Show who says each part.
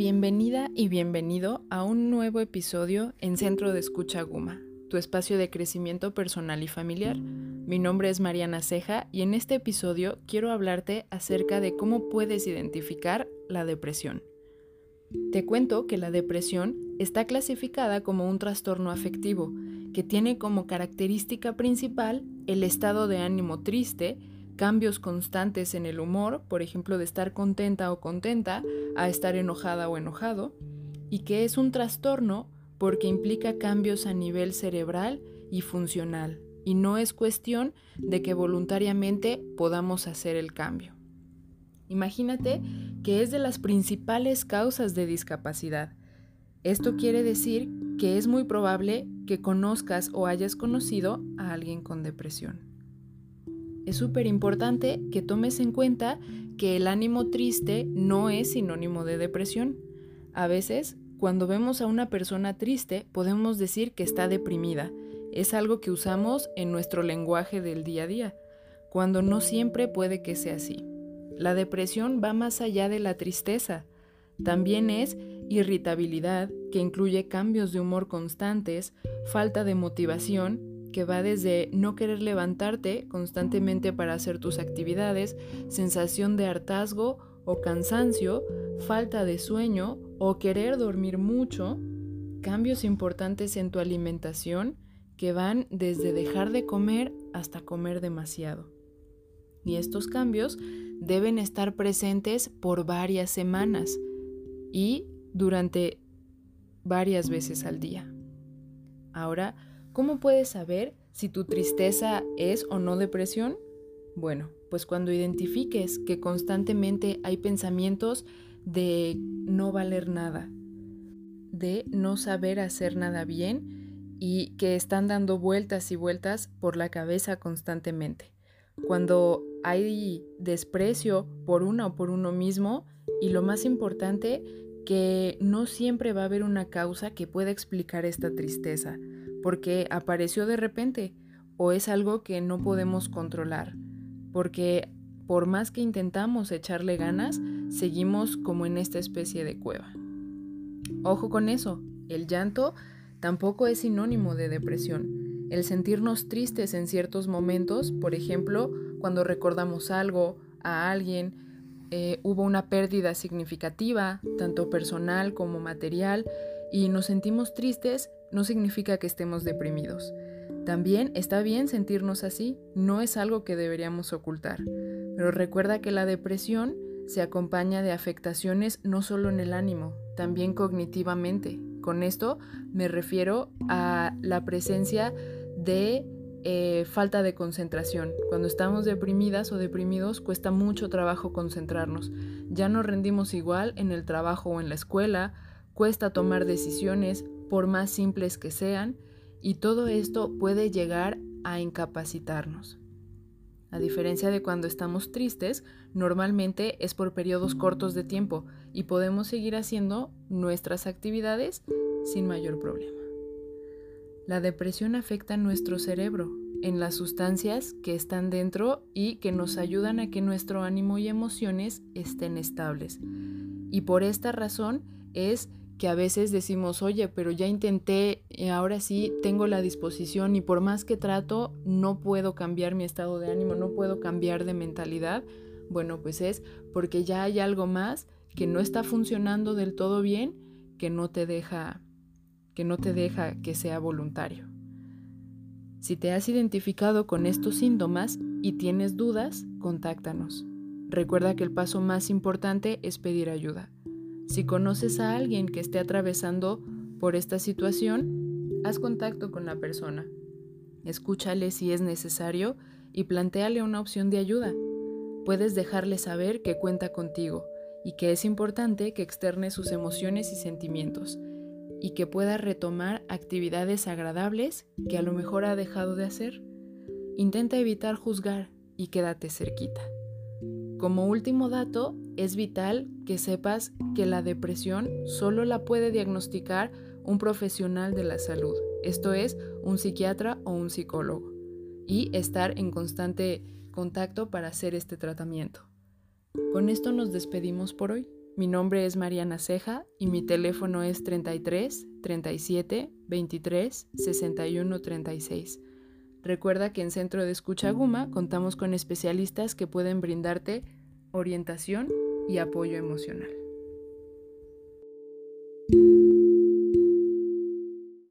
Speaker 1: Bienvenida y bienvenido a un nuevo episodio en Centro de Escucha Guma, tu espacio de crecimiento personal y familiar. Mi nombre es Mariana Ceja y en este episodio quiero hablarte acerca de cómo puedes identificar la depresión. Te cuento que la depresión está clasificada como un trastorno afectivo que tiene como característica principal el estado de ánimo triste, cambios constantes en el humor, por ejemplo, de estar contenta o contenta a estar enojada o enojado, y que es un trastorno porque implica cambios a nivel cerebral y funcional, y no es cuestión de que voluntariamente podamos hacer el cambio. Imagínate que es de las principales causas de discapacidad. Esto quiere decir que es muy probable que conozcas o hayas conocido a alguien con depresión. Es súper importante que tomes en cuenta que el ánimo triste no es sinónimo de depresión. A veces, cuando vemos a una persona triste, podemos decir que está deprimida. Es algo que usamos en nuestro lenguaje del día a día, cuando no siempre puede que sea así. La depresión va más allá de la tristeza. También es irritabilidad, que incluye cambios de humor constantes, falta de motivación que va desde no querer levantarte constantemente para hacer tus actividades, sensación de hartazgo o cansancio, falta de sueño o querer dormir mucho, cambios importantes en tu alimentación que van desde dejar de comer hasta comer demasiado. Y estos cambios deben estar presentes por varias semanas y durante varias veces al día. Ahora, ¿Cómo puedes saber si tu tristeza es o no depresión? Bueno, pues cuando identifiques que constantemente hay pensamientos de no valer nada, de no saber hacer nada bien y que están dando vueltas y vueltas por la cabeza constantemente. Cuando hay desprecio por uno o por uno mismo y lo más importante, que no siempre va a haber una causa que pueda explicar esta tristeza porque apareció de repente o es algo que no podemos controlar, porque por más que intentamos echarle ganas, seguimos como en esta especie de cueva. Ojo con eso, el llanto tampoco es sinónimo de depresión. El sentirnos tristes en ciertos momentos, por ejemplo, cuando recordamos algo, a alguien, eh, hubo una pérdida significativa, tanto personal como material, y nos sentimos tristes, no significa que estemos deprimidos. También está bien sentirnos así, no es algo que deberíamos ocultar. Pero recuerda que la depresión se acompaña de afectaciones no solo en el ánimo, también cognitivamente. Con esto me refiero a la presencia de eh, falta de concentración. Cuando estamos deprimidas o deprimidos cuesta mucho trabajo concentrarnos. Ya no rendimos igual en el trabajo o en la escuela, cuesta tomar decisiones, por más simples que sean, y todo esto puede llegar a incapacitarnos. A diferencia de cuando estamos tristes, normalmente es por periodos cortos de tiempo y podemos seguir haciendo nuestras actividades sin mayor problema. La depresión afecta nuestro cerebro, en las sustancias que están dentro y que nos ayudan a que nuestro ánimo y emociones estén estables. Y por esta razón es que a veces decimos, oye, pero ya intenté, y ahora sí tengo la disposición y por más que trato, no puedo cambiar mi estado de ánimo, no puedo cambiar de mentalidad. Bueno, pues es porque ya hay algo más que no está funcionando del todo bien, que no te deja que no te deja que sea voluntario. Si te has identificado con estos síntomas y tienes dudas, contáctanos. Recuerda que el paso más importante es pedir ayuda. Si conoces a alguien que esté atravesando por esta situación, haz contacto con la persona. Escúchale si es necesario y planteale una opción de ayuda. Puedes dejarle saber que cuenta contigo y que es importante que externe sus emociones y sentimientos y que pueda retomar actividades agradables que a lo mejor ha dejado de hacer. Intenta evitar juzgar y quédate cerquita. Como último dato, es vital que sepas que la depresión solo la puede diagnosticar un profesional de la salud, esto es, un psiquiatra o un psicólogo, y estar en constante contacto para hacer este tratamiento. Con esto nos despedimos por hoy. Mi nombre es Mariana Ceja y mi teléfono es 33 37 23 61 36. Recuerda que en Centro de Escucha Guma contamos con especialistas que pueden brindarte orientación y apoyo emocional.